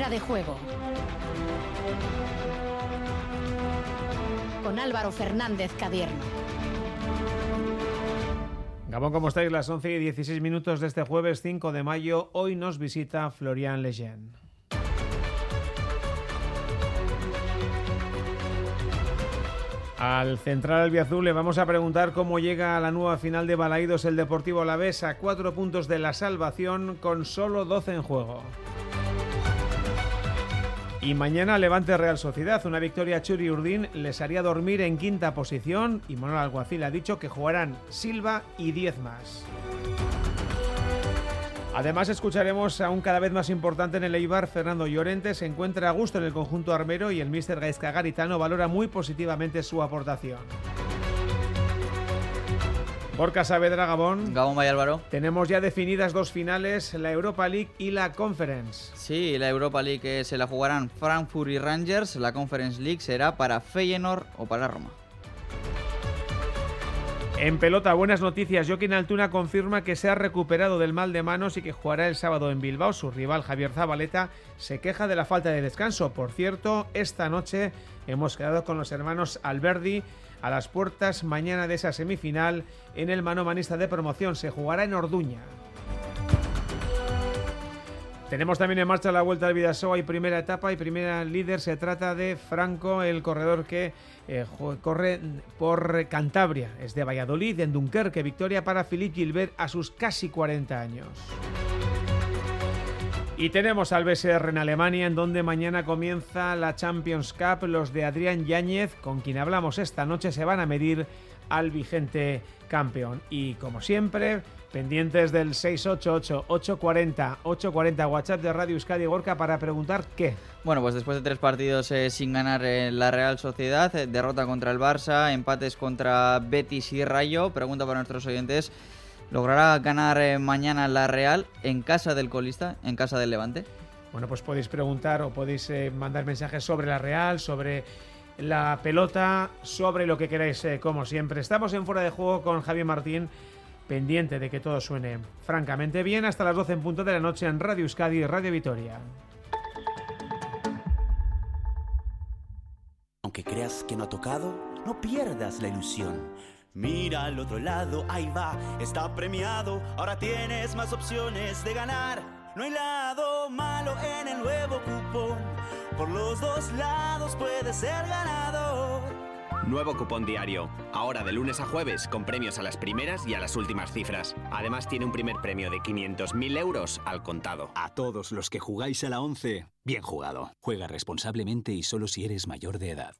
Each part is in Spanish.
Fuera de juego. Con Álvaro Fernández Cadierno. Gabón, ¿cómo estáis? Las 11 y 16 minutos de este jueves 5 de mayo. Hoy nos visita Florian Lejeune. Al central albiazul le vamos a preguntar cómo llega a la nueva final de Balaídos el Deportivo Alavés a cuatro puntos de la salvación con solo 12 en juego. Y mañana Levante Real Sociedad, una victoria a Churi Urdín les haría dormir en quinta posición y Manuel Alguacil ha dicho que jugarán Silva y 10 más. Además escucharemos a un cada vez más importante en el Eibar, Fernando Llorente, se encuentra a gusto en el conjunto armero y el míster Gaisca Garitano valora muy positivamente su aportación. Borca Saavedra, Gabón. Gabón Valle Álvaro. Tenemos ya definidas dos finales, la Europa League y la Conference. Sí, la Europa League se la jugarán Frankfurt y Rangers, la Conference League será para Feyenoord o para Roma. En pelota, buenas noticias. Joaquín Altuna confirma que se ha recuperado del mal de manos y que jugará el sábado en Bilbao. Su rival Javier Zabaleta se queja de la falta de descanso. Por cierto, esta noche hemos quedado con los hermanos Alberdi a las puertas mañana de esa semifinal en el mano manista de promoción. Se jugará en Orduña. Tenemos también en marcha la Vuelta al Vidasoa y primera etapa y primera líder. Se trata de Franco, el corredor que eh, corre por Cantabria. Es de Valladolid, en Dunkerque. Victoria para Philippe Gilbert a sus casi 40 años. Y tenemos al BSR en Alemania, en donde mañana comienza la Champions Cup. Los de Adrián Yáñez, con quien hablamos esta noche, se van a medir al vigente campeón. Y como siempre, pendientes del 688-840-840 WhatsApp de Radio Euskadi Gorka para preguntar qué. Bueno, pues después de tres partidos eh, sin ganar en la Real Sociedad, eh, derrota contra el Barça, empates contra Betis y Rayo, pregunta para nuestros oyentes, ¿logrará ganar eh, mañana la Real en casa del colista, en casa del Levante? Bueno, pues podéis preguntar o podéis mandar mensajes sobre la Real, sobre la pelota, sobre lo que queráis, como siempre. Estamos en fuera de juego con Javier Martín pendiente de que todo suene francamente bien hasta las 12 en punto de la noche en Radio Euskadi y Radio Vitoria. Aunque creas que no ha tocado, no pierdas la ilusión. Mira al otro lado, ahí va, está premiado. Ahora tienes más opciones de ganar. No hay lado malo en el nuevo cupón. Por los dos lados puedes ser ganador. Nuevo cupón diario. Ahora de lunes a jueves con premios a las primeras y a las últimas cifras. Además tiene un primer premio de 500.000 euros al contado. A todos los que jugáis a la 11, bien jugado. Juega responsablemente y solo si eres mayor de edad.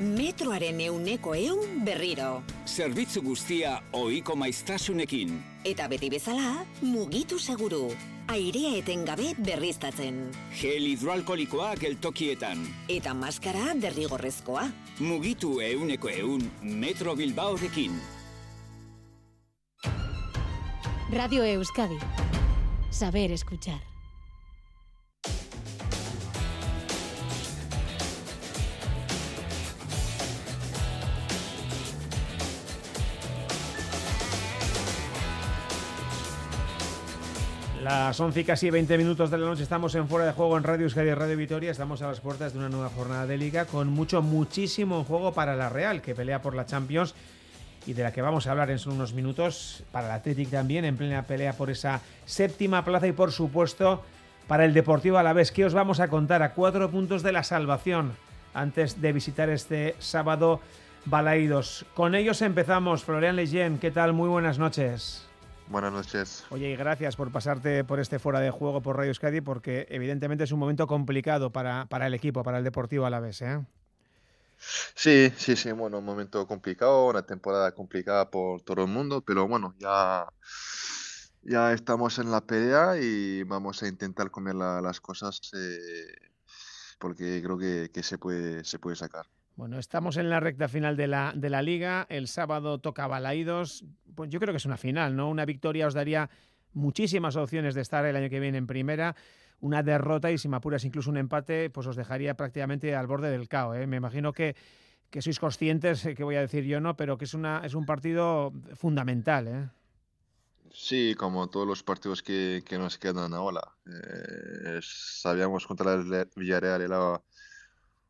Metroaren euneko eun berriro. Zerbitzu guztia oiko maiztasunekin. Eta beti bezala, mugitu seguru. Airea etengabe berriztatzen. Gel hidroalkolikoa geltokietan. Eta maskara derrigorrezkoa. Mugitu euneko eun Metro Bilbaorekin. Radio Euskadi. Saber escuchar. Las 11 y casi 20 minutos de la noche estamos en Fuera de Juego en Radio Euskadi Radio Vitoria. Estamos a las puertas de una nueva jornada de liga con mucho, muchísimo juego para la Real, que pelea por la Champions y de la que vamos a hablar en solo unos minutos. Para el Athletic también, en plena pelea por esa séptima plaza y por supuesto para el Deportivo Alavés. ¿Qué os vamos a contar a cuatro puntos de la salvación antes de visitar este sábado Balaídos? Con ellos empezamos. Florian Leyen, ¿qué tal? Muy buenas noches. Buenas noches. Oye, y gracias por pasarte por este fuera de juego por Radio Euskadi, porque evidentemente es un momento complicado para, para el equipo, para el Deportivo Alavés, ¿eh? Sí, sí, sí, bueno, un momento complicado, una temporada complicada por todo el mundo, pero bueno, ya, ya estamos en la pelea y vamos a intentar comer las cosas eh, porque creo que, que, se, puede, se puede sacar. Bueno, estamos en la recta final de la, de la liga. El sábado toca Balaídos. Pues yo creo que es una final, ¿no? Una victoria os daría muchísimas opciones de estar el año que viene en primera. Una derrota y si me apuras incluso un empate, pues os dejaría prácticamente al borde del caos. ¿eh? Me imagino que, que sois conscientes, eh, que voy a decir yo no, pero que es, una, es un partido fundamental. ¿eh? Sí, como todos los partidos que, que nos quedan ahora. Eh, sabíamos contra el Villarreal era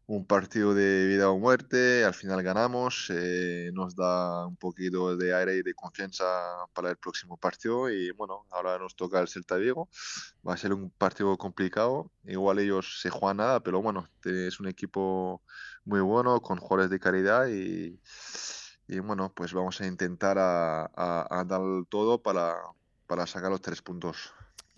un partido de vida o muerte, al final ganamos, eh, nos da un poquito de aire y de confianza para el próximo partido y bueno, ahora nos toca el Celta Vigo, va a ser un partido complicado, igual ellos se juegan nada, pero bueno, es un equipo muy bueno, con jugadores de calidad y, y bueno, pues vamos a intentar a, a, dar todo para, para sacar los tres puntos.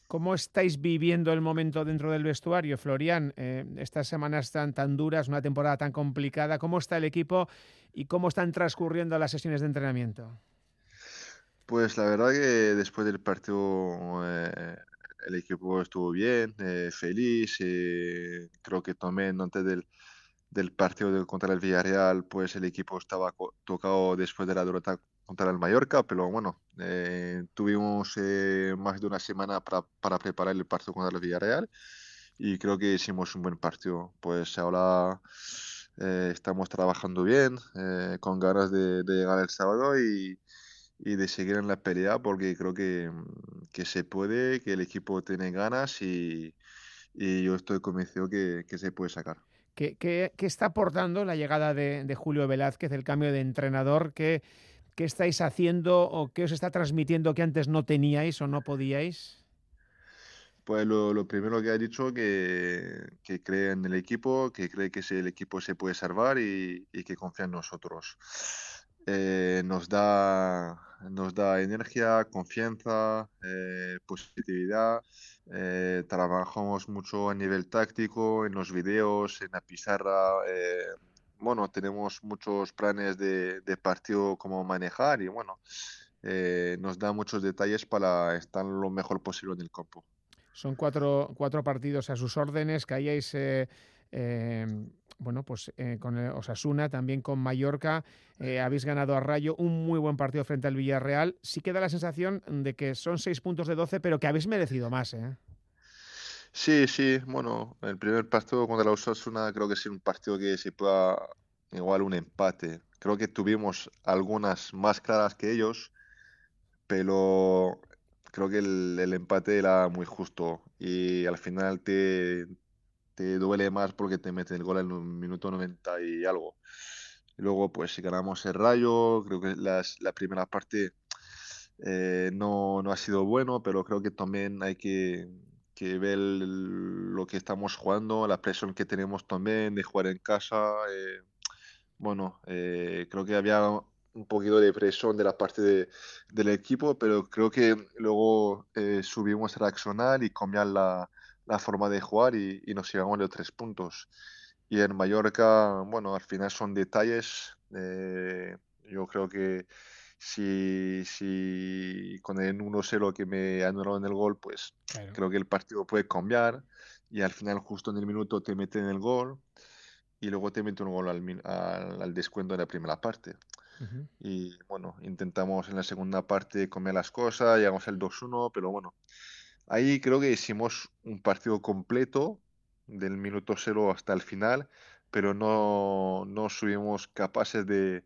¿Cómo estáis viviendo el momento dentro del vestuario, Florian? Eh, estas semanas tan, tan duras, una temporada tan complicada, ¿cómo está el equipo y cómo están transcurriendo las sesiones de entrenamiento? Pues la verdad que después del partido eh, el equipo estuvo bien, eh, feliz, creo que también antes del, del partido contra el Villarreal, pues el equipo estaba tocado después de la derrota contra el Mallorca, pero bueno, eh, tuvimos eh, más de una semana para, para, preparar el partido contra el Villarreal y creo que hicimos un buen partido. Pues ahora eh, estamos trabajando bien, con ganas de, llegar el sábado y, y, de seguir en la pelea porque creo que, que, se puede, que el equipo tiene ganas y, y yo estoy convencido que, que se puede sacar. ¿Qué, qué, qué está aportando la llegada de, de Julio Velázquez, el cambio de entrenador? que ¿Qué estáis haciendo o qué os está transmitiendo que antes no teníais o no podíais? Pues lo, primero que ha dicho que, que cree en el equipo, que cree que el equipo se puede salvar y, que confía en nosotros. Eh, nos, da, nos da energía, confianza, eh, positividad. Eh, trabajamos mucho a nivel táctico, en los videos, en la pizarra bueno, tenemos muchos planes de, partido como manejar y bueno, eh, nos da muchos detalles para estar lo mejor posible en el campo. Son cuatro, cuatro partidos a sus órdenes, que hayáis, eh, em, bueno, pues eh, con Osasuna, también con Mallorca, habéis ganado a Rayo, un muy buen partido frente al Villarreal. Sí que da la sensación de que son seis puntos de doce, pero que habéis merecido más, ¿eh? Sí, sí, bueno, el primer partido contra la Osasuna creo que es un partido que se pueda igual un empate. Creo que tuvimos algunas más claras que ellos, pero creo que el, empate era muy justo y al final te, te duele más porque te meten el gol en un minuto 90 y algo. luego, pues si ganamos el Rayo, creo que las, la primera parte eh, no, no ha sido bueno, pero creo que también hay que que ver lo que estamos jugando, la presión que tenemos también de jugar en casa. Eh, bueno, eh, creo que había un poquito de presión de la parte de, del equipo, pero creo que luego eh, subimos a reaccionar y cambiar la, la forma de jugar y, y, nos llevamos los tres puntos. Y en Mallorca, bueno, al final son detalles. yo creo que si, si con el 1-0 que me anularon el gol, pues creo que el partido puede cambiar y al final justo en el minuto te meten el gol y luego te meten un gol al, al, descuento de la primera parte. Y bueno, intentamos en la segunda parte comer las cosas, llegamos al 2-1, pero bueno, ahí creo que hicimos un partido completo del minuto 0 hasta el final, pero no, no subimos capaces de,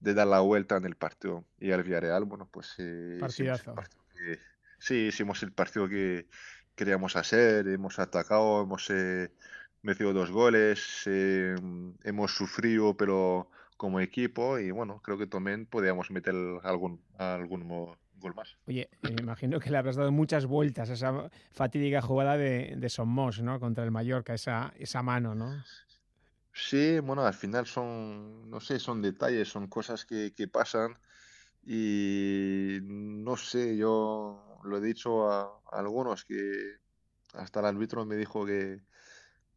de dar la vuelta en el partido. Y al Villarreal, bueno, pues eh, sí, hicimos el partido que queríamos hacer, hemos atacado, hemos eh, metido dos goles, eh, hemos sufrido, pero como equipo, y bueno, creo que también podíamos meter algún, algún gol más. Oye, me imagino que le habrás dado muchas vueltas a esa fatídica jugada de, de Somos, ¿no? Contra el Mallorca, esa, esa mano, ¿no? Sí, bueno, al final son, no sé, son detalles, son cosas que, pasan y no sé, yo lo he dicho a, algunos que hasta el árbitro me dijo que,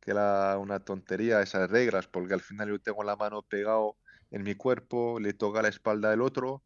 que era una tontería esas reglas, porque al final yo tengo la mano pegado en mi cuerpo, le toca la espalda del otro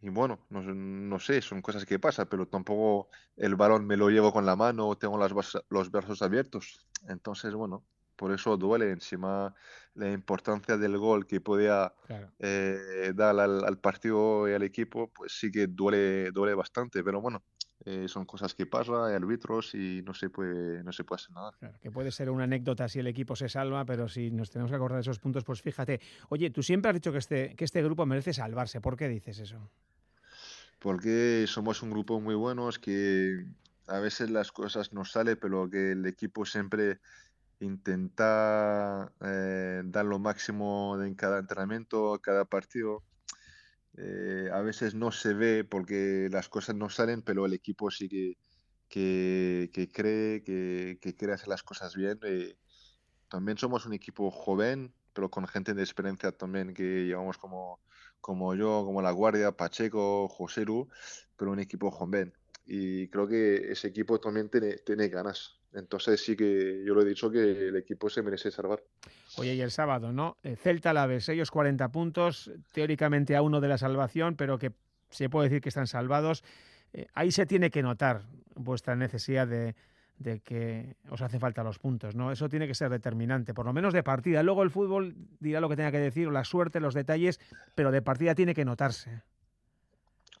y bueno, no, no sé, son cosas que pasan, pero tampoco el balón me lo llevo con la mano o tengo las, los brazos abiertos. Entonces, bueno, por eso duele encima la importancia del gol que podía eh, dar al, partido y al equipo, pues sí que duele, duele bastante, pero bueno, eh, son cosas que pasan, hay árbitros y no se puede, no se puede hacer nada. que puede ser una anécdota si el equipo se salva, pero si nos tenemos que acordar de esos puntos, pues fíjate. Oye, tú siempre has dicho que este, que este grupo merece salvarse, ¿por qué dices eso? porque somos un grupo muy buenos que a veces las cosas no salen, pero que el equipo siempre intenta eh, dar lo máximo en cada entrenamiento, cada partido. Eh, a veces no se ve porque las cosas no salen, pero el equipo sí que, que, cree que, que, quiere hacer las cosas bien. Eh, también somos un equipo joven, pero con gente de experiencia también que llevamos como, yo, como La Guardia, Pacheco, Joseru, pero un equipo joven. Y creo que ese equipo también tiene ganas. Entonces sí que yo lo he dicho que el equipo se merece salvar. Oye, y el sábado, ¿no? Eh, Celta la vez, ellos 40 puntos, teóricamente a uno de la salvación, pero que se puede decir que están salvados. Eh, ahí se tiene que notar vuestra necesidad de, de que os hace falta los puntos, ¿no? Eso tiene que ser determinante, por lo menos de partida. Luego el fútbol dirá lo que tenga que decir, la suerte, los detalles, pero de partida tiene que notarse.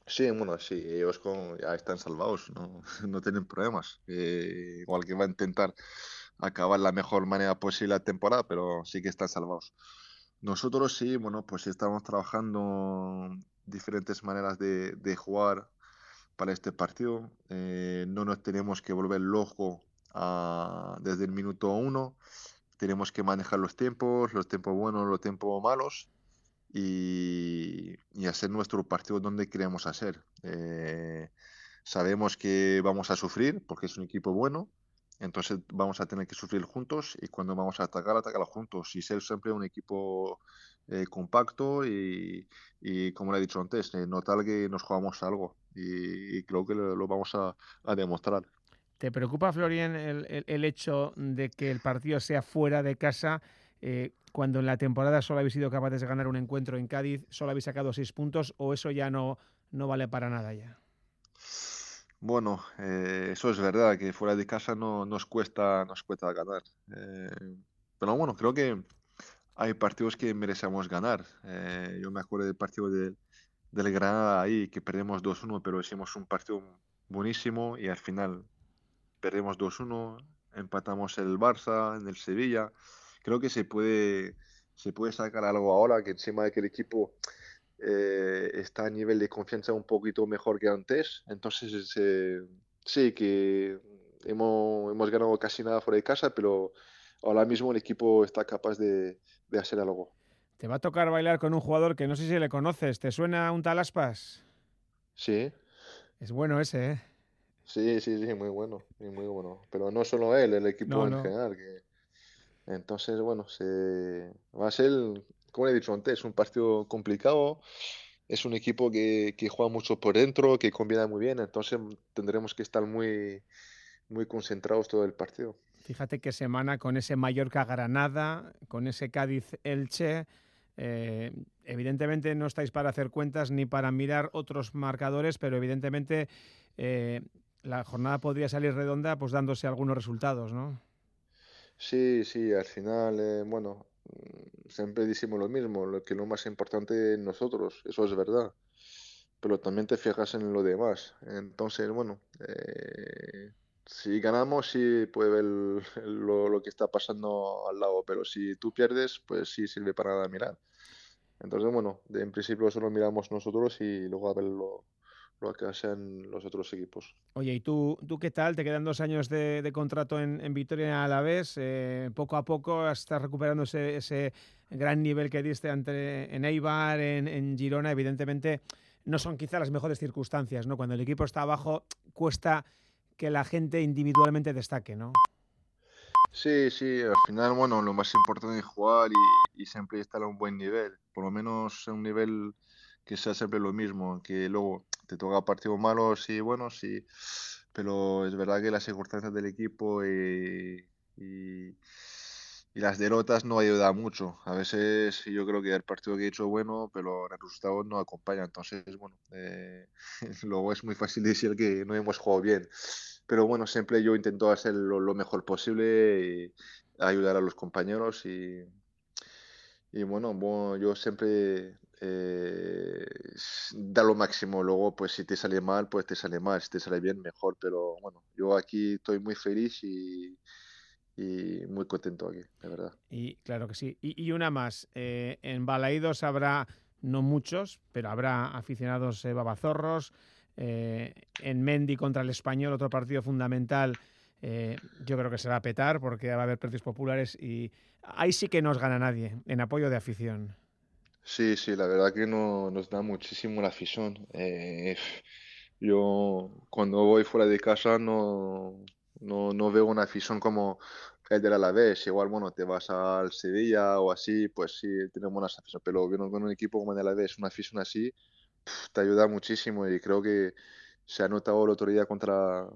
Sí, bueno, sí, ellos ya están salvados, no, no tienen problemas. Eh, igual que va a intentar acabar la mejor manera posible la temporada, pero sí que están salvados. Nosotros sí, bueno, pues estamos trabajando diferentes maneras de, de jugar para este partido. Eh, no nos tenemos que volver loco desde el minuto uno. Tenemos que manejar los tiempos, los tiempos buenos, los tiempos malos y, hacer nuestro partido donde queremos hacer. Eh, sabemos que vamos a sufrir porque es un equipo bueno, entonces vamos a tener que sufrir juntos y cuando vamos a atacar, atacar juntos y ser siempre un equipo eh, compacto y, como le he dicho antes, eh, notar que nos jugamos algo y, creo que lo, vamos a, demostrar. ¿Te preocupa, Florian, el, el, hecho de que el partido sea fuera de casa? Eh, cuando en la temporada solo habéis sido capaces de ganar un encuentro en Cádiz, solo habéis sacado seis puntos o eso ya no, no vale para nada ya? Bueno, eh, eso es verdad, que fuera de casa no nos cuesta, nos cuesta ganar. Eh, pero bueno, creo que hay partidos que merecemos ganar. Eh, yo me acuerdo del partido de, del Granada ahí, que perdemos 2-1, pero hicimos un partido buenísimo y al final perdemos 2-1, empatamos el Barça, en el Sevilla. Creo que se puede, se puede sacar algo ahora, que encima de que el equipo eh, está a nivel de confianza un poquito mejor que antes. Entonces, eh, sí, que hemos, hemos, ganado casi nada fuera de casa, pero ahora mismo el equipo está capaz de, de, hacer algo. Te va a tocar bailar con un jugador que no sé si le conoces. ¿Te suena un tal Aspas? Sí. Es bueno ese, ¿eh? Sí, sí, sí, muy bueno, muy bueno. Pero no solo él, el equipo en general. Que... Entonces, bueno, se... va a ser como he dicho antes, es un partido complicado. Es un equipo que, juega mucho por dentro, que combina muy bien, entonces tendremos que estar muy, muy concentrados todo el partido. Fíjate qué semana con ese Mallorca-Granada, con ese Cádiz-Elche. Eh, evidentemente no estáis para hacer cuentas ni para mirar otros marcadores, pero evidentemente eh, la jornada podría salir redonda pues dándose algunos resultados, ¿no? Sí, sí, al final, eh, bueno, Mm, siempre decimos lo mismo, lo que lo más importante es nosotros, eso es verdad, pero también te fijas en lo demás. Entonces, bueno, eh, si ganamos, sí puede ver lo, que está pasando al lado, pero si tú pierdes, pues sí sirve para nada mirar. Entonces, bueno, en principio solo miramos nosotros y luego a ver lo, lo que hacen los otros equipos. Oye, ¿y tú, tú qué tal? Te quedan dos años de, contrato en, en, Vitoria a la vez. Eh, poco a poco estás recuperando ese, gran nivel que diste ante, en Eibar, en, Girona. Evidentemente, no son quizá las mejores circunstancias, ¿no? Cuando el equipo está abajo, cuesta que la gente individualmente destaque, ¿no? Sí, sí, al final, bueno, lo más importante es jugar y, y siempre estar a un buen nivel, por lo menos a un nivel que sea siempre lo mismo, que luego te toca partidos malos y buenos, sí, pero es verdad que las circunstancias del equipo y, y, las derrotas no ayudan mucho. A veces yo creo que el partido que he hecho bueno, pero el resultado no acompaña. Entonces, bueno, eh, luego es muy fácil decir que no hemos jugado bien. Pero bueno, siempre yo intento hacer lo, mejor posible y ayudar a los compañeros y, y bueno, yo siempre eh, da lo máximo. Luego, pues si te sale mal, pues te sale mal. Si te sale bien, mejor. Pero bueno, yo aquí estoy muy feliz y, muy contento aquí, de verdad. Y claro que sí. Y, una más. Eh, en Balaídos habrá no muchos, pero habrá aficionados eh, babazorros. Eh, en Mendy contra el Español, otro partido fundamental, eh, yo creo que se va a petar porque va a haber precios populares y ahí sí que no os gana nadie en apoyo de afición. Sí, sí, la verdad que no, nos da muchísimo la afición. yo cuando voy fuera de casa no, no, no veo una afición como el del Alavés. Igual, bueno, te vas al Sevilla o así, pues sí, tiene buenas aficiones. Pero con un equipo como el Alavés, una afición así, te ayuda muchísimo y creo que se ha notado el otro día contra,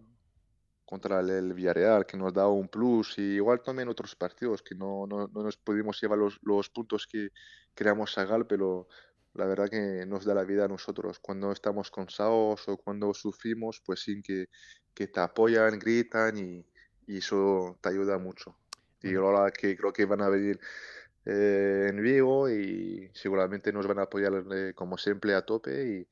contra el, Villarreal, que nos da un plus, y igual también otros partidos, que no, no, no nos pudimos llevar los, los, puntos que queríamos sacar, pero la verdad que nos da la vida a nosotros. Cuando estamos cansados o cuando sufrimos, pues sí que, que te apoyan, gritan y, y eso te ayuda mucho. Y ahora que creo que van a venir eh, en Vigo y seguramente nos van a apoyar eh, como siempre a tope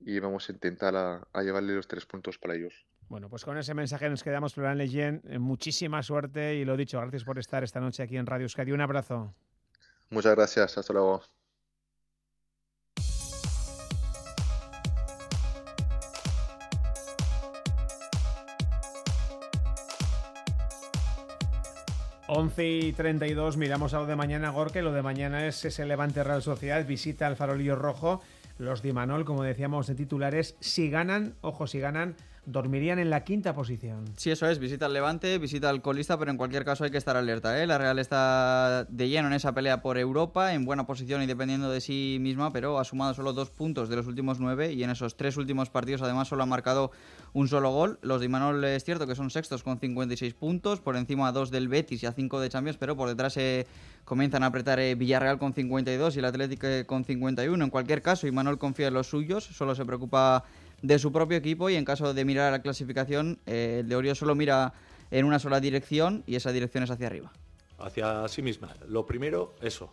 y, y vamos a intentar a, a, llevarle los tres puntos para ellos. Bueno, pues con ese mensaje nos quedamos, Florian Leyen. Eh, muchísima suerte y lo dicho, gracias por estar esta noche aquí en Radio Euskadi. Un abrazo. Muchas gracias, hasta luego. 11 y 32, miramos a lo de mañana, Gorke. Lo de mañana es ese Levante Real Sociedad, visita al Farolillo Rojo. Los Dimanol, como decíamos en titulares, si ganan, ojo, si ganan, dormirían en la quinta posición. Sí, eso es, visita al Levante, visita al colista, pero en cualquier caso hay que estar alerta. ¿eh? La Real está de lleno en esa pelea por Europa, en buena posición y dependiendo de sí misma, pero ha sumado solo dos puntos de los últimos nueve y en esos tres últimos partidos además solo ha marcado un solo gol. Los de Imanol es cierto que son sextos con 56 puntos, por encima a dos del Betis y a cinco de Champions, pero por detrás se comienzan a apretar eh, Villarreal con 52 y el Atlético con 51. En cualquier caso, Imanol confía en los suyos, solo se preocupa de su propio equipo y en caso de mirar a la clasificación, eh, el de Orio solo mira en una sola dirección y esa dirección es hacia arriba. Hacia sí misma. Lo primero, eso.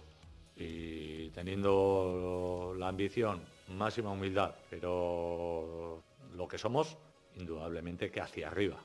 Y teniendo la ambición, máxima humildad, pero lo que somos, indudablemente que hacia arriba.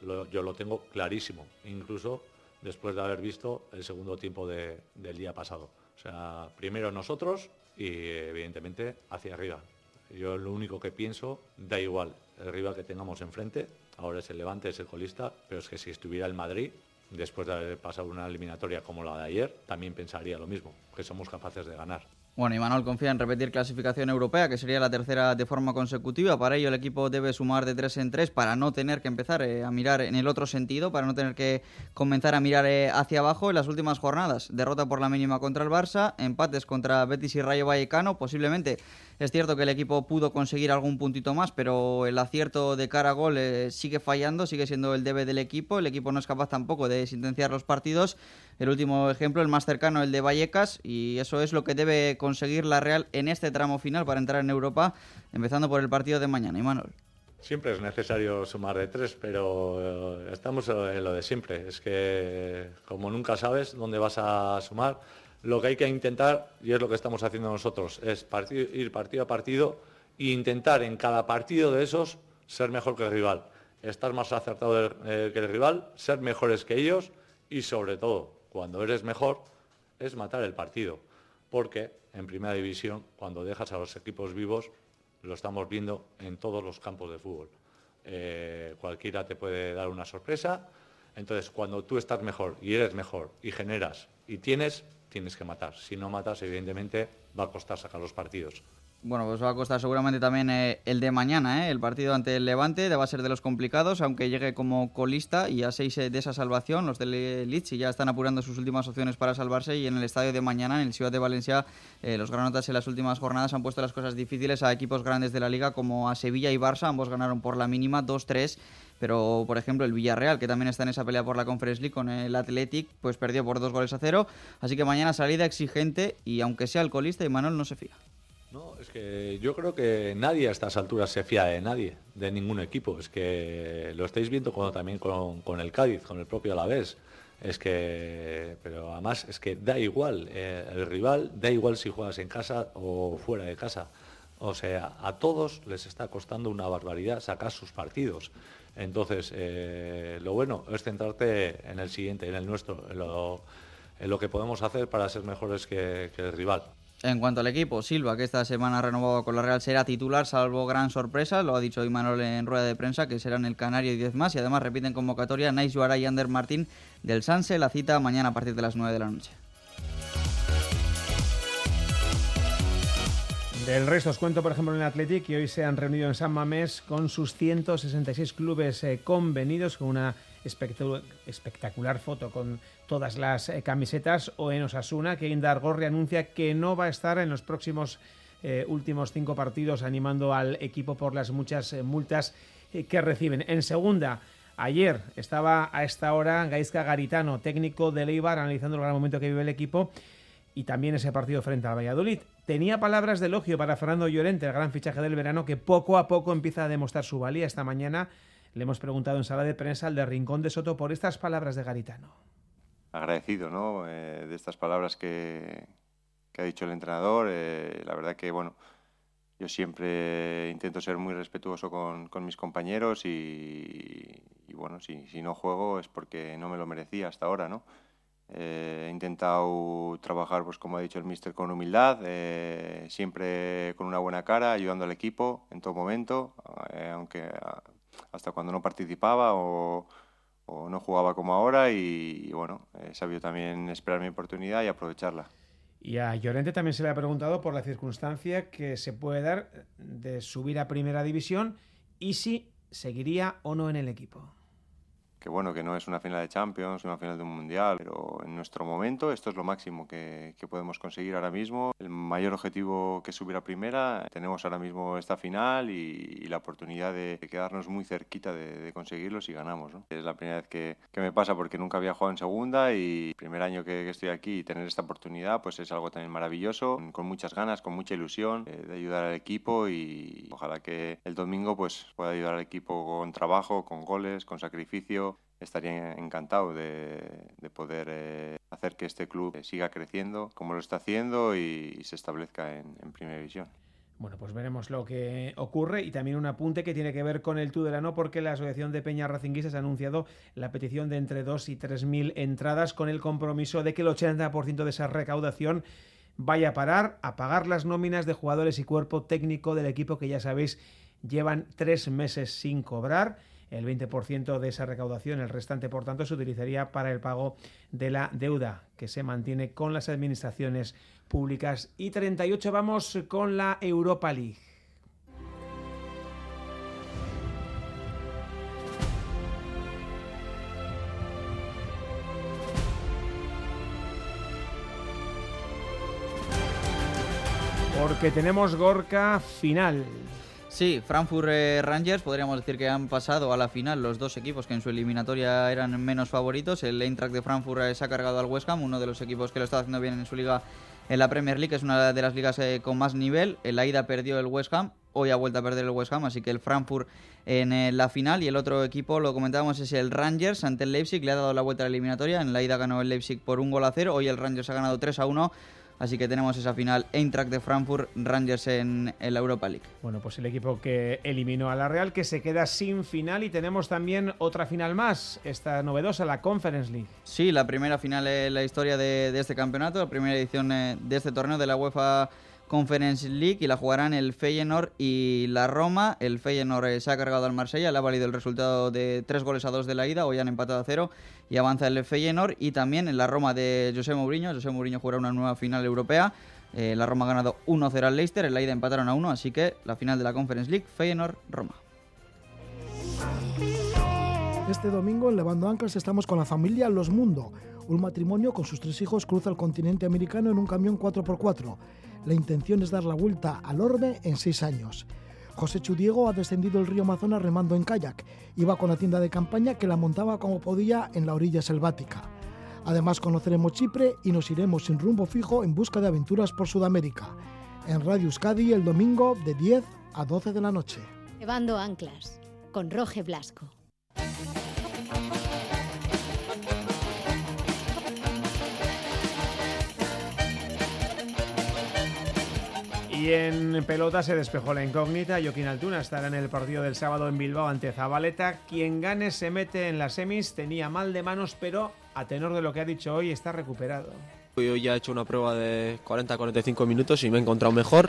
yo lo tengo clarísimo, incluso después de haber visto el segundo tiempo del día pasado. O sea, primero nosotros y evidentemente hacia arriba. Yo lo único que pienso, da igual el rival que tengamos enfrente, ahora es el Levante, es el colista, pero es que si estuviera el Madrid, después de haber pasado una eliminatoria como la de ayer, también pensaría lo mismo, que somos capaces de ganar. Bueno, Imanol confía en repetir clasificación europea, que sería la tercera de forma consecutiva. Para ello el equipo debe sumar de tres en tres para no tener que empezar eh, a mirar en el otro sentido, para no tener que comenzar a mirar eh, hacia abajo en las últimas jornadas. Derrota por la mínima contra el Barça, empates contra Betis y Rayo Vallecano. Posiblemente es cierto que el equipo pudo conseguir algún puntito más, pero el acierto de cara a gol eh, sigue fallando, sigue siendo el debe del equipo. El equipo no es capaz tampoco de sentenciar los partidos. El último ejemplo, el más cercano, el de Vallecas, y eso es lo que debe conseguir la Real en este tramo final para entrar en Europa, empezando por el partido de mañana. Manuel. Siempre es necesario sumar de tres, pero eh, estamos en lo de siempre. Es que como nunca sabes dónde vas a sumar, lo que hay que intentar, y es lo que estamos haciendo nosotros, es ir partido a partido e intentar en cada partido de esos ser mejor que el rival, estar más acertado eh, que el rival, ser mejores que ellos y sobre todo cuando eres mejor es matar el partido, porque en primera división, cuando dejas a los equipos vivos, lo estamos viendo en todos los campos de fútbol. Eh, cualquiera te puede dar una sorpresa, entonces cuando tú estás mejor y eres mejor y generas y tienes, tienes que matar. Si no matas, evidentemente va a costar sacar los partidos. Bueno, pues va a costar seguramente también eh, el de mañana, eh, el partido ante el Levante, va a ser de los complicados, aunque llegue como colista y a seis eh, de esa salvación. Los del Litchi ya están apurando sus últimas opciones para salvarse y en el estadio de mañana, en el Ciudad de Valencia, los granotas en las últimas jornadas han puesto las cosas difíciles a equipos grandes de la liga como a Sevilla y Barça, ambos ganaron por la mínima 2-3 pero por ejemplo el Villarreal, que también está en esa pelea por la Conference League con el Athletic, pues perdió por dos goles a cero, así que mañana salida exigente y aunque sea el colista, Manuel no se fía. No, es que yo creo que nadie a estas alturas se fía de nadie, de ningún equipo. Es que lo estáis viendo cuando, también con, el Cádiz, con el propio Alavés. Es que, pero además es que da igual eh, el rival, da igual si juegas en casa o fuera de casa. O sea, a todos les está costando una barbaridad sacar sus partidos. Entonces, eh, lo bueno es centrarte en el siguiente, en el nuestro, en lo, que podemos hacer para ser mejores que el rival. En cuanto al equipo, Silva, que esta semana ha renovado con la Real, será titular, salvo gran sorpresa. Lo ha dicho Imanol en rueda de prensa, que serán el Canario y 10 más. Y además repiten convocatoria Nais Juara y Ander Martín del Sanse. La cita mañana a partir de las 9 de la noche. Del resto os cuento, por ejemplo, en el Athletic, que hoy se han reunido en San Mamés con sus 166 clubes eh, convenidos, con una espectacular foto con todas las eh, camisetas, o en Osasuna, que Indar Gorri anuncia que no va a estar en los próximos eh, últimos cinco partidos animando al equipo por las muchas multas que reciben. En segunda, ayer estaba a esta hora Gaisca Garitano, técnico de Leibar, analizando el gran momento que vive el equipo y también ese partido frente al Valladolid. Tenía palabras de elogio para Fernando Llorente, el gran fichaje del verano, que poco a poco empieza a demostrar su valía. Esta mañana le hemos preguntado en sala de prensa al de Rincón de Soto por estas palabras de Garitano. Agradecido, ¿no? Eh, de estas palabras que, ha dicho el entrenador. Eh, la verdad que, bueno, yo siempre intento ser muy respetuoso con, mis compañeros y, bueno, si, si no juego es porque no me lo merecía hasta ahora, ¿no? Eh, he intentado trabajar, pues como ha dicho el míster, con humildad, eh, siempre con una buena cara, ayudando al equipo en todo momento, eh, aunque ah, hasta cuando no participaba o, no jugaba como ahora y, bueno, he sabido también esperar mi oportunidad y aprovecharla. Y a Llorente también se le ha preguntado por la circunstancia que se puede dar de subir a primera división y si seguiría o no en el equipo que bueno, que no es una final de Champions, una final de un Mundial, pero en nuestro momento esto es lo máximo que, podemos conseguir ahora mismo. El mayor objetivo que subir a primera, tenemos ahora mismo esta final y, la oportunidad de, quedarnos muy cerquita de, conseguirlo si ganamos. Es la primera vez que, me pasa porque nunca había jugado en segunda y el primer año que, estoy aquí y tener esta oportunidad pues es algo también maravilloso, con, muchas ganas, con mucha ilusión eh, de ayudar al equipo y ojalá que el domingo pues pueda ayudar al equipo con trabajo, con goles, con sacrificio estaría encantado de, poder eh, hacer que este club siga creciendo como lo está haciendo y, se establezca en, Primera División. Bueno, pues veremos lo que ocurre y también un apunte que tiene que ver con el Tudelano porque la Asociación de Peña Racinguistas ha anunciado la petición de entre 2 y 3 mil entradas con el compromiso de que el 80% de esa recaudación vaya a parar a pagar las nóminas de jugadores y cuerpo técnico del equipo que ya sabéis llevan tres meses sin cobrar el 20% de esa recaudación, el restante, por tanto, se utilizaría para el pago de la deuda que se mantiene con las administraciones públicas. Y 38 vamos con la Europa League. Porque tenemos Gorka final. Sí, Frankfurt eh, Rangers, podríamos decir que han pasado a la final los dos equipos que en su eliminatoria eran menos favoritos. El Eintracht de Frankfurt eh, se ha cargado al West Ham, uno de los equipos que lo está haciendo bien en su liga en la Premier League, es una de las ligas eh, con más nivel. En la ida perdió el West Ham, hoy ha vuelto a perder el West Ham, así que el Frankfurt en la final. Y el otro equipo, lo comentábamos, es el Rangers ante el Leipzig, le ha dado la vuelta a la eliminatoria, en la ida ganó el Leipzig por un gol a cero, hoy el Rangers ha ganado 3 a 1 Así que tenemos esa final Eintracht de Frankfurt, Rangers en, la Europa League. Bueno, pues el equipo que eliminó a la Real, que se queda sin final y tenemos también otra final más, esta novedosa, la Conference League. Sí, la primera final en la historia de, de este campeonato, la primera edición eh, de este torneo de la UEFA Conference League y la jugarán el Feyenoord y la Roma. El Feyenoord eh, se ha cargado al Marsella, le ha valido el resultado de tres goles a dos de la ida, hoy han empatado a cero y avanza el Feyenoord. Y también en la Roma de José Mourinho, José Mourinho jugará una nueva final europea. Eh, la Roma ha ganado 1-0 al Leicester, en la ida empataron a 1, así que la final de la Conference League, Feyenoord-Roma. Este domingo en Levando Anclas estamos con la familia Los Mundo. Un matrimonio con sus tres hijos cruza el continente americano en un camión 4x4. La intención es dar la vuelta al orbe en seis años. José Chudiego ha descendido el río Amazonas remando en kayak. Iba con la tienda de campaña que la montaba como podía en la orilla selvática. Además conoceremos Chipre y nos iremos sin rumbo fijo en busca de aventuras por Sudamérica. En Radio Euskadi el domingo de 10 a 12 de la noche. Llevando anclas con Roge Blasco. Y en pelota se despejó la incógnita. Joaquín Altuna estará en el partido del sábado en Bilbao ante Zabaleta. Quien gane se mete en las semis. Tenía mal de manos, pero a tenor de lo que ha dicho hoy está recuperado. Yo ya he hecho una prueba de 40-45 minutos y me he encontrado mejor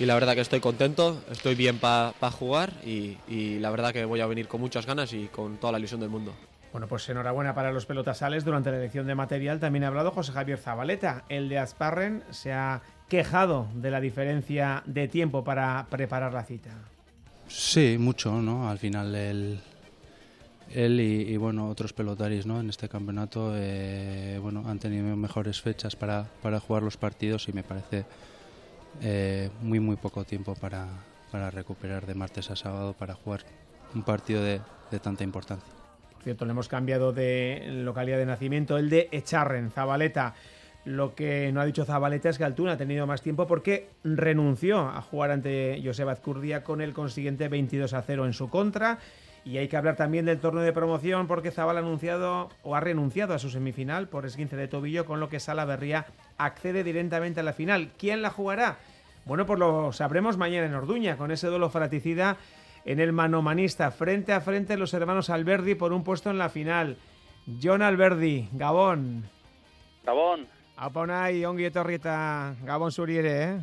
y la verdad que estoy contento, estoy bien para jugar y, y la verdad que voy a venir con muchas ganas y con toda la ilusión del mundo. Bueno, pues enhorabuena para los pelotasales. Durante la elección de material también ha hablado José Javier Zabaleta. El de Asparren se ha quejado de la diferencia de tiempo para preparar la cita. Sí, mucho, ¿no? Al final el, él y, bueno otros pelotaris ¿no? en este campeonato eh, bueno han tenido mejores fechas para, para jugar los partidos y me parece eh, muy muy poco tiempo para, para, recuperar de martes a sábado para jugar un partido de, de, tanta importancia. Por cierto, le hemos cambiado de localidad de nacimiento, el de Echarren, Zabaleta. Lo que no ha dicho Zabaleta es que Altuna ha tenido más tiempo porque renunció a jugar ante Joseba Azcurdia con el consiguiente 22 a 0 en su contra y hay que hablar también del torneo de promoción porque Zabal ha anunciado o ha renunciado a su semifinal por esguince de tobillo, con lo que Sala Berría accede directamente a la final. ¿Quién la jugará? Bueno, pues lo sabremos mañana en Orduña, con ese duelo fraticida en el manomanista, frente a frente los hermanos Alberdi por un puesto en la final. John Alberdi, Gabón. Gabón. Aponai, ongi etorrita, Gabón Suriere, ¿eh?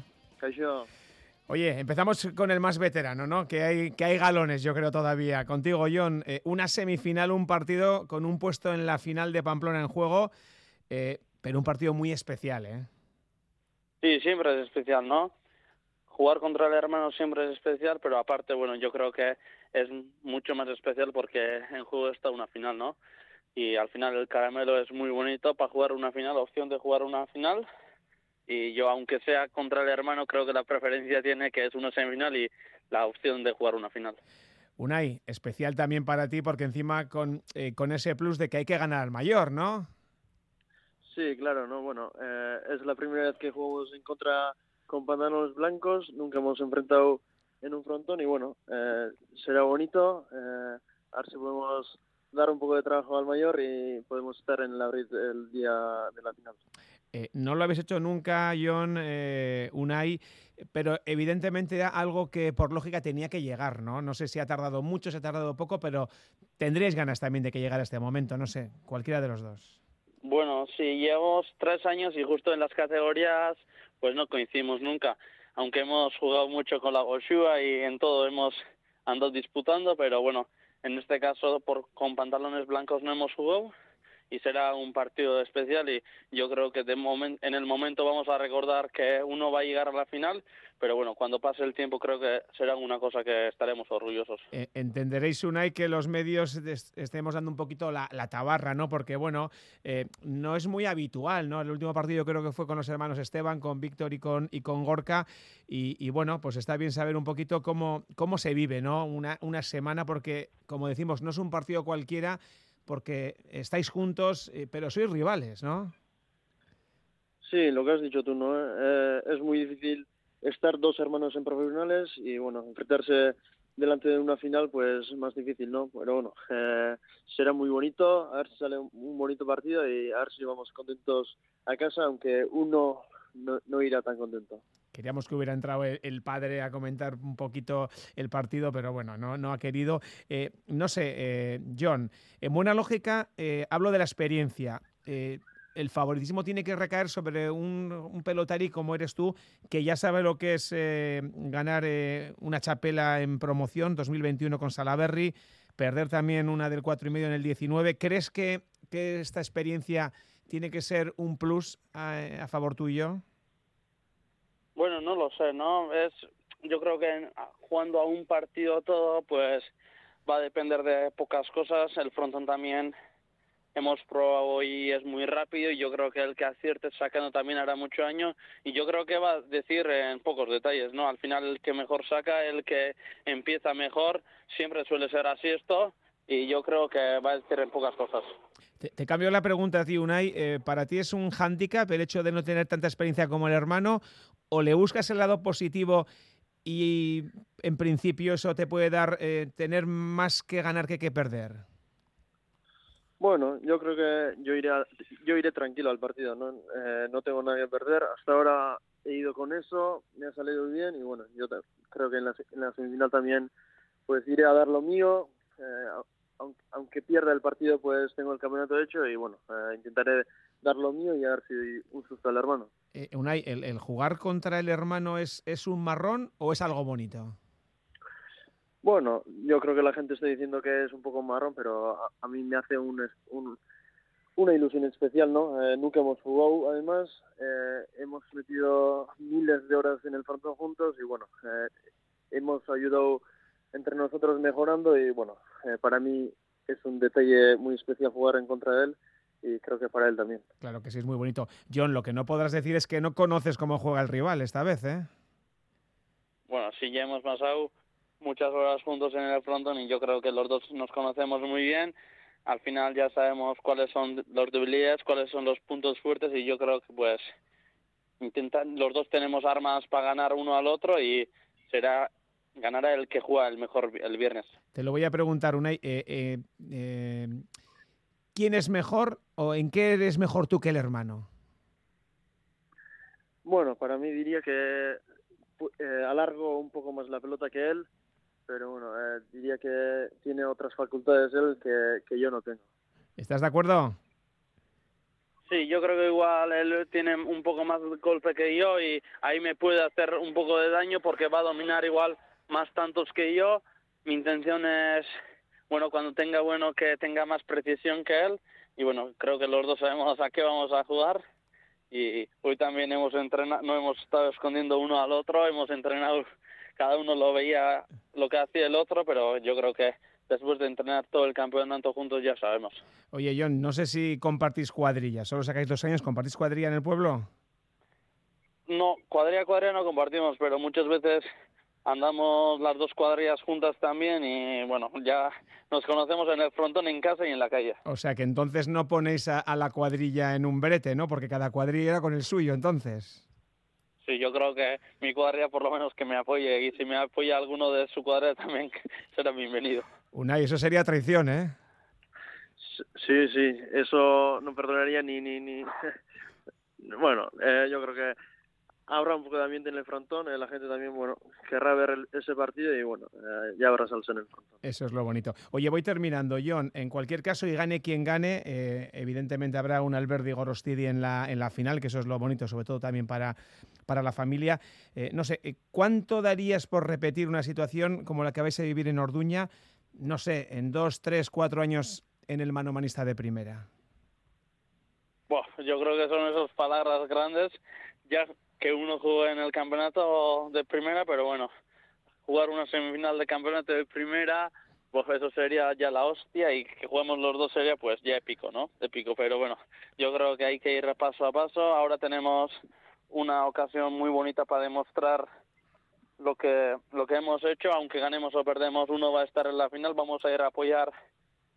Oye, empezamos con el más veterano, ¿no? Que hay, que hay galones, yo creo, todavía. Contigo, John, eh, una semifinal, un partido con un puesto en la final de Pamplona en juego, eh, pero un partido muy especial, ¿eh? Sí, siempre es especial, ¿no? Jugar contra el hermano siempre es especial, pero aparte, bueno, yo creo que es mucho más especial porque en juego está una final, ¿no? Y al final el caramelo es muy bonito para jugar una final, opción de jugar una final y yo aunque sea contra el hermano creo que la preferencia tiene que es una semifinal y la opción de jugar una final. Unai, especial también para ti porque encima con, eh, con ese plus de que hay que ganar al mayor, ¿no? Sí, claro, no, bueno, eh, es la primera vez que jugamos en contra con pantalones blancos, nunca hemos enfrentado en un frontón y bueno, eh, será bonito, a ver si podemos dar un poco de trabajo al mayor y podemos estar en la el día de la final. Eh, no lo habéis hecho nunca, John, eh, Unai, pero evidentemente era algo que por lógica tenía que llegar, ¿no? No sé si ha tardado mucho, si ha tardado poco, pero tendréis ganas también de que llegara este momento, no sé, cualquiera de los dos. Bueno, sí, llevamos tres años y justo en las categorías pues no coincidimos nunca, aunque hemos jugado mucho con la Goshua y en todo hemos andado disputando, pero bueno, en este caso por con pantalones blancos no hemos jugado y será un partido especial y yo creo que en el momento vamos a recordar que uno va a llegar a la final, pero bueno, cuando pase el tiempo creo que será una cosa que estaremos orgullosos. Eh, entenderéis, Unai, que los medios estemos dando un poquito la, tabarra, ¿no? Porque bueno, eh, no es muy habitual, ¿no? El último partido creo que fue con los hermanos Esteban, con Víctor y con, y con Gorka y, y, bueno, pues está bien saber un poquito cómo, cómo se vive, ¿no? Una, una semana porque, como decimos, no es un partido cualquiera porque estáis juntos, eh, pero sois rivales, ¿no? Sí, lo que has dicho tú, ¿no? Eh, es muy difícil estar dos hermanos en profesionales y, bueno, enfrentarse delante de una final, pues más difícil, ¿no? Pero bueno, eh, será muy bonito, a ver si sale un bonito partido y a ver si vamos contentos a casa, aunque uno no, irá tan contento. Queríamos que hubiera entrado el, padre a comentar un poquito el partido, pero bueno, no, ha querido. Eh, no sé, eh, John, en buena lógica eh, hablo de la experiencia. el favoritismo tiene que recaer sobre un, un, pelotari como eres tú, que ya sabe lo que es ganar una chapela en promoción 2021 con Salaberry, perder también una del cuatro y medio en el 19. ¿Crees que, que esta experiencia tiene que ser un plus a, favor tuyo? Bueno, no lo sé, ¿no? Es, yo creo que jugando a un partido todo, pues va a depender de pocas cosas. El frontón también hemos probado y es muy rápido y yo creo que el que acierte sacando también hará mucho año y yo creo que va a decir en pocos detalles, ¿no? Al final el que mejor saca, el que empieza mejor, siempre suele ser así esto y yo creo que va a decir en pocas cosas. Te, cambio la pregunta a ti, Unai. Eh, ¿Para ti es un hándicap el hecho de no tener tanta experiencia como el hermano? ¿O le buscas el lado positivo y en principio eso te puede dar eh, tener más que ganar que que perder? Bueno, yo creo que yo iré, yo iré tranquilo al partido, ¿no? Eh, no tengo nada que perder. Hasta ahora he ido con eso, me ha salido bien y bueno, yo creo que en la, en la semifinal también pues iré a dar lo mío, aunque, pierda el partido, pues tengo el campeonato hecho y bueno, eh, intentaré dar lo mío y a ver si un susto al hermano. Eh, Unai, ¿el, el jugar contra el hermano es, es un marrón o es algo bonito? Bueno, yo creo que la gente está diciendo que es un poco marrón, pero a, a mí me hace un, un- una ilusión especial, ¿no? Eh, nunca hemos jugado, además, hemos metido miles de horas en el frontón juntos y bueno, hemos ayudado entre nosotros mejorando y bueno, eh, para mí es un detalle muy especial jugar en contra de él y creo que para él también. Claro que sí, es muy bonito. John, lo que no podrás decir es que no conoces cómo juega el rival esta vez, ¿eh? Bueno, sí, ya hemos pasado muchas horas juntos en el frontón y yo creo que los dos nos conocemos muy bien. Al final ya sabemos cuáles son las debilidades, cuáles son los puntos fuertes y yo creo que pues intentar, los dos tenemos armas para ganar uno al otro y será ganará el que juega el mejor el viernes. Te lo voy a preguntar, Unai. eh, eh, eh, ¿Quién es mejor o en qué eres mejor tú que el hermano? Bueno, para mí diría que eh, alargo un poco más la pelota que él, pero bueno, eh, diría que tiene otras facultades él que, que yo no tengo. ¿Estás de acuerdo? Sí, yo creo que igual él tiene un poco más de golpe que yo y ahí me puede hacer un poco de daño porque va a dominar igual más tantos que yo. Mi intención es, bueno, cuando tenga bueno que tenga más precisión que él y bueno, creo que los dos sabemos a qué vamos a jugar y hoy también hemos entrenado, no hemos estado escondiendo uno al otro, hemos entrenado, cada uno lo veía lo que hacía el otro, pero yo creo que después de entrenar todo el campeonato juntos ya sabemos. Oye, John, no sé si compartís cuadrilla. Solo sacáis dos años, ¿compartís cuadrilla en el pueblo? No, cuadrilla a cuadrilla no compartimos, pero muchas veces andamos las dos cuadrillas juntas también y bueno, ya nos conocemos en el frontón, en casa y en la calle. O sea que entonces no ponéis a, a la cuadrilla en un brete, ¿no? Porque cada cuadrilla era con el suyo, entonces. Sí, yo creo que mi cuadrilla por lo menos que me apoye y si me apoya alguno de su cuadrilla también será bienvenido. Unai, eso sería traición, ¿eh? Sí, sí, eso no perdonaría ni... ni, ni... bueno, eh, yo creo que habrá un poco de ambiente en el frontón, eh, la gente también, bueno, querrá ver el- ese partido y bueno, eh, ya habrá salsa en el frontón. Eso es lo bonito. Oye, voy terminando, John. En cualquier caso, y gane quien gane, eh, evidentemente habrá un Alberdi Gorostidi en la, en la final, que eso es lo bonito, sobre todo también para, para la familia. Eh, no sé, ¿cuánto darías por repetir una situación como la que vais a vivir en Orduña, no sé, en dos, tres, cuatro años en el manomanista de primera? Buah, yo creo que son esas palabras grandes, ya que uno juega en el campeonato de primera, pero bueno, jugar una semifinal de campeonato de primera, pues eso sería ya la hostia y que juguemos los dos sería pues ya épico, ¿no? Épico, pero bueno, yo creo que hay que ir paso a paso. Ahora tenemos una ocasión muy bonita para demostrar lo que lo que hemos hecho, aunque ganemos o perdemos, uno va a estar en la final, vamos a ir a apoyar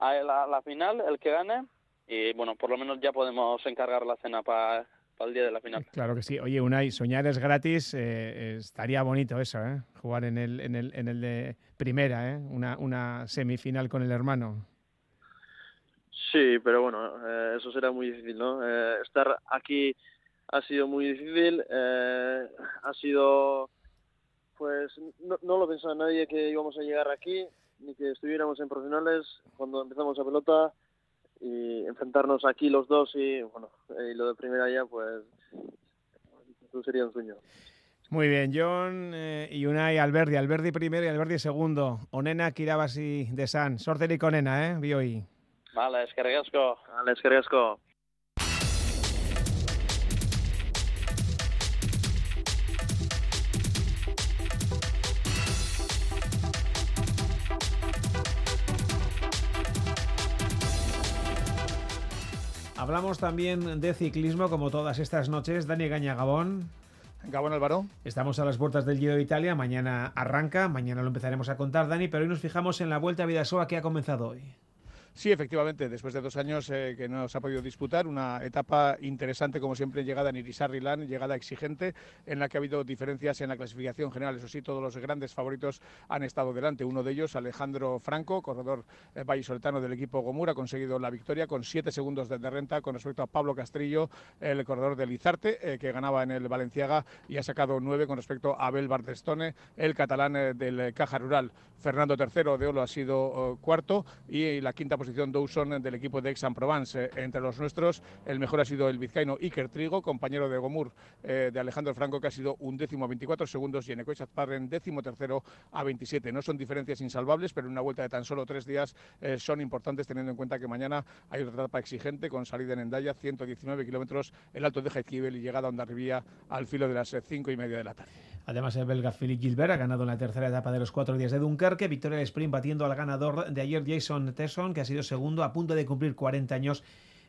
a él a la final, el que gane, y bueno, por lo menos ya podemos encargar la cena para el día de la final. Claro que sí. Oye, Unai, soñar es gratis. eh, eh, estaría bonito eso, ¿eh? Jugar en el, en el, en el de primera, ¿eh? Una, una semifinal con el hermano. Sí, pero bueno, eh, eso será muy difícil, ¿no? Eh, estar aquí ha sido muy difícil, eh, ha sido, pues, no, no lo pensaba nadie que íbamos a llegar aquí, ni que estuviéramos en profesionales cuando empezamos a pelota y enfrentarnos aquí los dos y, bueno, y lo de primera ya, pues, eso sería un sueño. Muy bien, John eh, y Unai Alberdi, Alberdi primero y Alberdi segundo. Onena Kirabasi de San. Sorterik onena, eh, bioi. Vale, es que regresco. Vale, es que Hablamos también de ciclismo como todas estas noches. Dani Gaña Gabón. Gabón Álvaro. Estamos a las puertas del Giro de Italia. Mañana arranca, mañana lo empezaremos a contar, Dani, pero hoy nos fijamos en la Vuelta a Vidasoa que ha comenzado hoy. Sí, efectivamente, después de dos años eh, que no se ha podido disputar, una etapa interesante, como siempre, llegada en Irisarrilán, llegada exigente, en la que ha habido diferencias en la clasificación general. Eso sí, todos los grandes favoritos han estado delante. Uno de ellos, Alejandro Franco, corredor eh, vallisoletano del equipo Gomur, ha conseguido la victoria con siete segundos de renta con respecto a Pablo Castrillo, el corredor del Izarte, eh, que ganaba en el Valenciaga y ha sacado nueve con respecto a Abel Bardestone, el catalán eh, del Caja Rural. Fernando III de Olo ha sido eh, cuarto y la quinta posición posición Dawson del equipo de Aix-en-Provence. entre los nuestros, el mejor ha sido el vizcaíno Iker Trigo, compañero de Gomur de Alejandro Franco, que ha sido un décimo a 24 segundos, y en Parren décimo tercero a 27. No son diferencias insalvables, pero en una vuelta de tan solo tres días son importantes, teniendo en cuenta que mañana hay otra etapa exigente con salida en Endaya, 119 kilómetros, el alto de Jaizkibel y llegada a Ondarribía al filo de las cinco y media de la tarde. Además, el belga Philippe Gilbert ha ganado en la tercera etapa de los cuatro días de Dunkerque. Victoria del sprint batiendo al ganador de ayer, Jason Tesson, que ha sido segundo a punto de cumplir 40 años.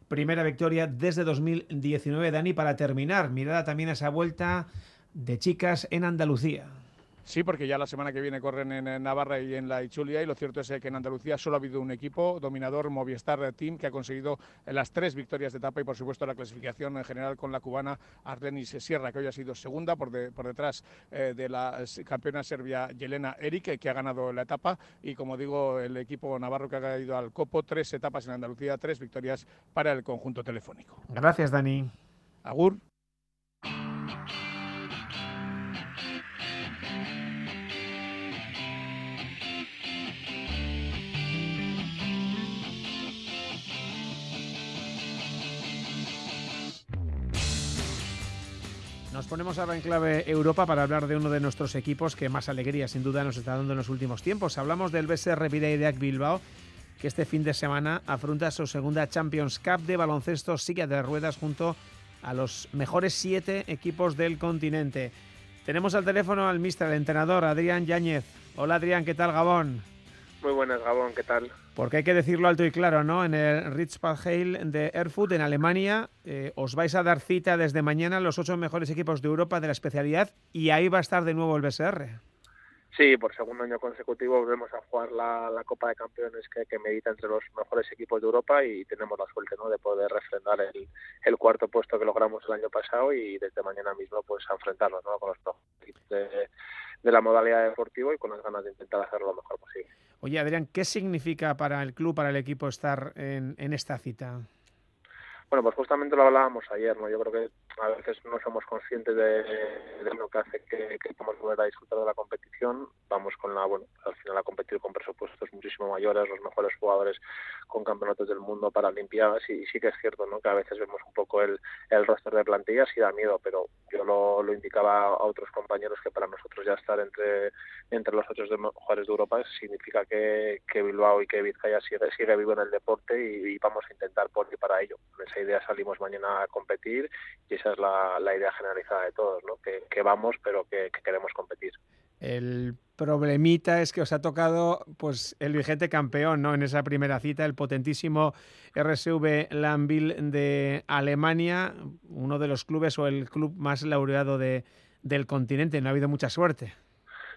Primera victoria desde 2019, Dani. Para terminar, mirada también a esa vuelta de chicas en Andalucía. Sí, porque ya la semana que viene corren en Navarra y en la Ichulia y lo cierto es que en Andalucía solo ha habido un equipo dominador, Movistar Team, que ha conseguido las tres victorias de etapa y por supuesto la clasificación en general con la cubana Arlenis Sierra, que hoy ha sido segunda por, por detrás eh, de la campeona serbia Yelena Eric, que ha ganado la etapa y como digo, el equipo navarro que ha ido al Copo, tres etapas en Andalucía, tres victorias para el conjunto telefónico. Gracias, Dani. Agur. Ponemos ahora en clave Europa para hablar de uno de nuestros equipos que más alegría sin duda nos está dando en los últimos tiempos. Hablamos del BSR Videideac Bilbao, que este fin de semana afronta su segunda Champions Cup de baloncesto silla de ruedas junto a los mejores siete equipos del continente. Tenemos al teléfono al mister, el entrenador Adrián Yáñez. Hola Adrián, ¿qué tal Gabón? Muy buenas, Gabón, ¿qué tal? Porque hay que decirlo alto y claro, ¿no? En el Ritzpalheil de Erfurt, en Alemania, eh, os vais a dar cita desde mañana los ocho mejores equipos de Europa de la especialidad y ahí va a estar de nuevo el BSR. Sí, por segundo año consecutivo volvemos a jugar la, Copa de Campeones que, medita entre los mejores equipos de Europa y tenemos la suerte ¿no? de poder refrendar el, el, cuarto puesto que logramos el año pasado y desde mañana mismo pues a enfrentarnos ¿no? con los equipos de, de la modalidad deportiva y con las ganas de intentar hacerlo lo mejor posible. Oye, Adrián, ¿qué significa para el club, para el equipo estar en, en esta cita? Bueno, pues justamente lo hablábamos ayer, ¿no? Yo creo que a veces no somos conscientes de, lo que hace que, que podamos volver a disfrutar de la competición. Vamos con la, bueno, al final a competir con presupuestos muchísimo mayores, los mejores jugadores con campeonatos del mundo para Olimpiadas y, sí que es cierto, ¿no? Que a veces vemos un poco el, el roster de plantillas y da miedo, pero yo lo, lo indicaba a otros compañeros que para nosotros ya estar entre, entre los ocho mejores de Europa significa que, que Bilbao y que Vizcaya sigue, sigue vivo en el deporte y, vamos a intentar por y para ello. Con esa idea salimos mañana a competir y esa es la, la idea generalizada de todos, ¿no? que, que vamos pero que, que queremos competir. El problemita es que os ha tocado pues el vigente campeón, ¿no? En esa primera cita, el potentísimo RSV Lambil de Alemania, uno de los clubes o el club más laureado de, del continente. No ha habido mucha suerte.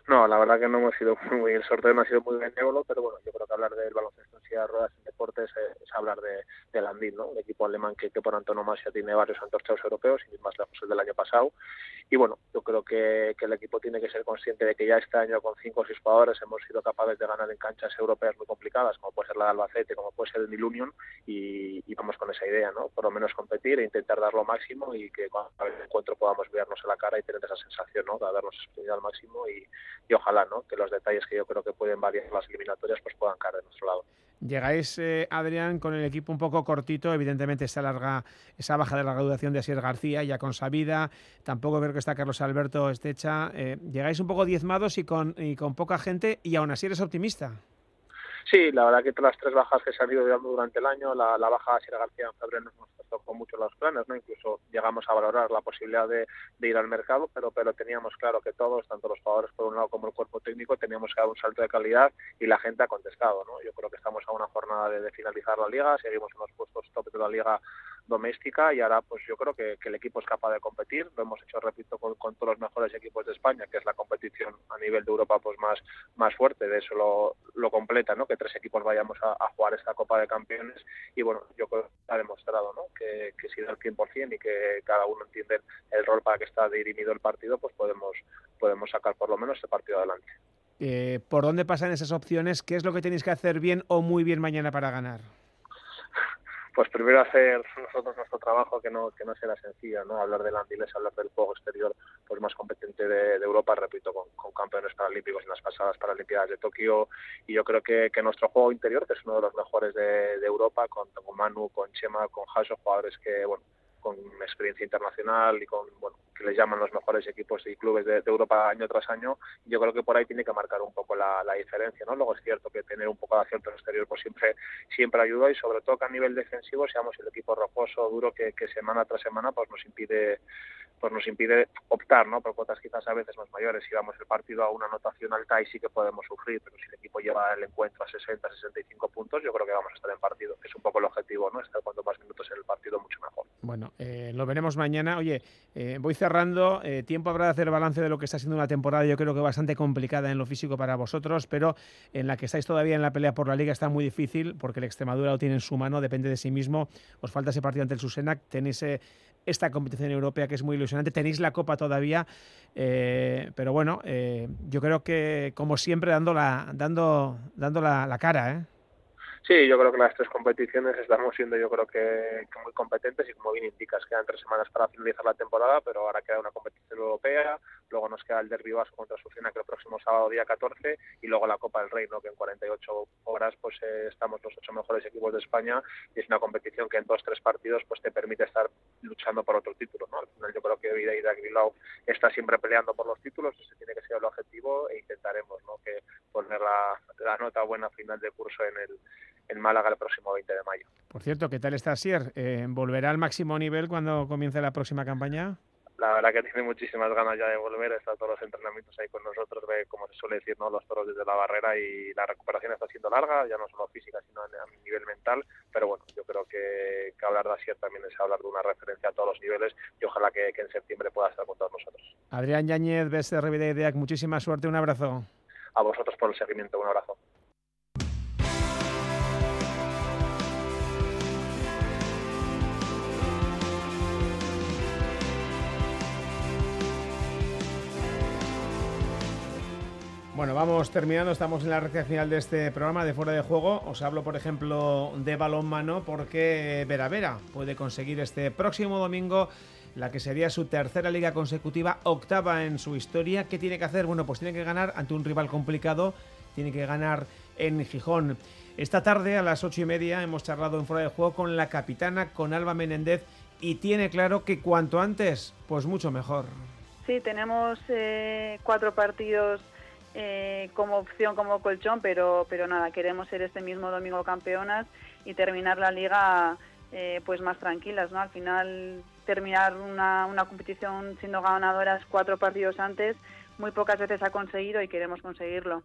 No, la verdad que no hemos sido muy, el sorteo no ha sido muy benévolo, pero bueno, yo creo que hablar del baloncesto en silla de ruedas en deportes es, hablar de, de Landin, ¿no? Un equipo alemán que, que, por antonomasia tiene varios antorchados europeos y más lejos el del año pasado. Y bueno, yo creo que, que, el equipo tiene que ser consciente de que ya este año con cinco o seis jugadores hemos sido capaces de ganar en canchas europeas muy complicadas, como puede ser la de Albacete, como puede ser el Nil Union, y, y, vamos con esa idea, ¿no? Por lo menos competir e intentar dar lo máximo y que cuando el encuentro podamos vernos en la cara y tener esa sensación, ¿no? De darnos al máximo y, y ojalá ¿no? que los detalles que yo creo que pueden variar las eliminatorias pues puedan caer de nuestro lado. Llegáis, eh, Adrián, con el equipo un poco cortito, evidentemente esa larga, esa baja de la graduación de Asier García, ya con Sabida, tampoco creo que está Carlos Alberto Estecha. Eh, llegáis un poco diezmados y con, y con poca gente y aún así eres optimista. Sí, la verdad que todas las tres bajas que se han ido dando durante el año, la, la baja de Asier García en febrero nos tocó mucho los planes, ¿no? Incluso llegamos a valorar la posibilidad de, ir al mercado, pero, pero teníamos claro que todos, tanto los jugadores por un lado como el cuerpo técnico, teníamos que dar un salto de calidad y la gente ha contestado, ¿no? Yo creo que estamos a una jornada de, de finalizar la liga, seguimos en los puestos top de la liga doméstica y ahora pues yo creo que, que, el equipo es capaz de competir lo hemos hecho repito con, con, todos los mejores equipos de España que es la competición a nivel de Europa pues más más fuerte de eso lo, lo completa no que tres equipos vayamos a, jugar esta Copa de Campeones y bueno yo creo que ha demostrado no que, que si da el 100% y que cada uno entiende el rol para que está dirimido el partido pues podemos podemos sacar por lo menos este partido adelante eh, ¿Por dónde pasan esas opciones? ¿Qué es lo que tenéis que hacer bien o muy bien mañana para ganar? Pues primero hacer nosotros nuestro trabajo que no que no será sencillo no hablar del Andiles hablar del juego exterior pues más competente de, de Europa repito con, campeones paralímpicos en las pasadas paralimpiadas de Tokio. Y yo creo que, que, nuestro juego interior que es uno de los mejores de, Europa, con, con Manu, con Chema, con Jaso, jugadores que, bueno, con experiencia internacional y con, bueno, que les llaman los mejores equipos y clubes de, Europa año tras año, yo creo que por ahí tiene que marcar un poco la, diferencia, ¿no? Luego es cierto que tener un poco de acierto en exterior pues siempre, siempre ayuda y sobre todo que a nivel defensivo seamos el equipo rojoso, duro, que, semana tras semana pues nos impide pues nos impide optar ¿no? por cuotas quizás a veces más mayores. Si vamos el partido a una anotación alta, y sí que podemos sufrir, pero si el equipo lleva el encuentro a 60, 65 puntos, yo creo que vamos a estar en partido. Es un poco el objetivo, ¿no? Estar cuanto más minutos en el partido, mucho mejor. Bueno, eh, lo veremos mañana. Oye, eh, voy cerrando. Eh, tiempo habrá de hacer balance de lo que está siendo una temporada, yo creo que bastante complicada en lo físico para vosotros, pero en la que estáis todavía en la pelea por la liga está muy difícil porque el Extremadura lo tiene en su mano, depende de sí mismo. Os falta ese partido ante el Susenac, tenéis esta competición europea que es muy ilusionante. Tenéis la Copa todavía, pero bueno, yo creo que como siempre dando la, dando la, la cara, ¿eh? Sí, yo creo que las tres competiciones estamos siendo yo creo que, muy competentes y como bien indicas, quedan tres semanas para finalizar la temporada, pero ahora queda una competición europea, luego nos queda el Derby Vasco contra Sucena que el próximo sábado día 14 y luego la Copa del Rey, ¿no? que en 48 horas pues eh, estamos los ocho mejores equipos de España y es una competición que en dos tres partidos pues te permite estar luchando por otro título. ¿no? Al final yo creo que Vida y Bilbao está siempre peleando por los títulos, ese tiene que ser el objetivo e intentaremos ¿no? que poner la, la nota buena final de curso en el en Málaga el próximo 20 de mayo. Por cierto, ¿qué tal está Sier? Eh, ¿Volverá al máximo nivel cuando comience la próxima campaña? La verdad que tiene muchísimas ganas ya de volver, está todos los entrenamientos ahí con nosotros, ve como se suele decir, ¿no? los toros desde la barrera y la recuperación está siendo larga, ya no solo física, sino a nivel mental, pero bueno, yo creo que, hablar de Asier también es hablar de una referencia a todos los niveles y ojalá que, en septiembre pueda estar con todos nosotros. Adrián Yáñez, BSR Vida Ideac, muchísima suerte, un abrazo. A vosotros por el seguimiento, un abrazo. Bueno, vamos terminando, estamos en la recta final de este programa de Fuera de Juego. Os hablo, por ejemplo, de balonmano porque Vera Vera puede conseguir este próximo domingo la que sería su tercera liga consecutiva, octava en su historia. ¿Qué tiene que hacer? Bueno, pues tiene que ganar ante un rival complicado, tiene que ganar en Gijón. Esta tarde a las ocho y media hemos charlado en Fuera de Juego con la capitana, con Alba Menéndez, y tiene claro que cuanto antes, pues mucho mejor. Sí, tenemos eh, cuatro partidos eh, como opción, como colchón, pero, pero nada, queremos ser este mismo domingo campeonas y terminar la liga eh, pues más tranquilas, ¿no? Al final terminar una, una competición siendo ganadoras cuatro partidos antes, muy pocas veces ha conseguido y queremos conseguirlo.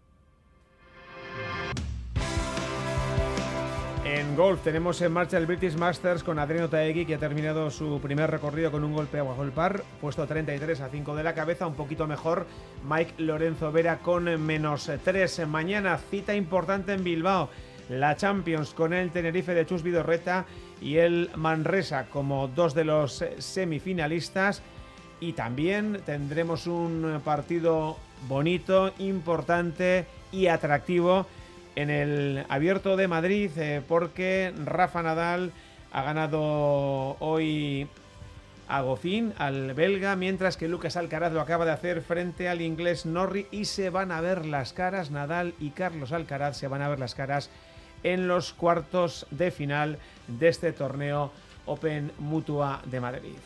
En golf tenemos en marcha el British Masters con Adriano Taegui que ha terminado su primer recorrido con un golpe bajo el par, puesto 33 a 5 de la cabeza, un poquito mejor Mike Lorenzo Vera con menos 3. Mañana cita importante en Bilbao, la Champions con el Tenerife de Chus Vidorreta y el Manresa como dos de los semifinalistas y también tendremos un partido bonito, importante y atractivo en el Abierto de Madrid eh, porque Rafa Nadal ha ganado hoy a Gofín, al belga, mientras que Lucas Alcaraz lo acaba de hacer frente al inglés Norri y se van a ver las caras, Nadal y Carlos Alcaraz se van a ver las caras en los cuartos de final de este torneo Open Mutua de Madrid.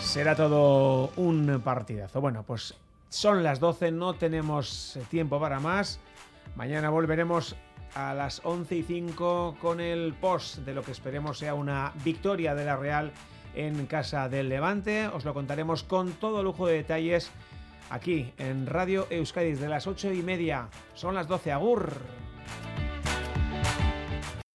Será todo un partidazo. Bueno, pues son las 12, no tenemos tiempo para más. Mañana volveremos a las 11 y 5 con el post de lo que esperemos sea una victoria de la Real en casa del Levante. Os lo contaremos con todo lujo de detalles aquí en Radio Euskadi de las 8 y media. Son las 12, agur.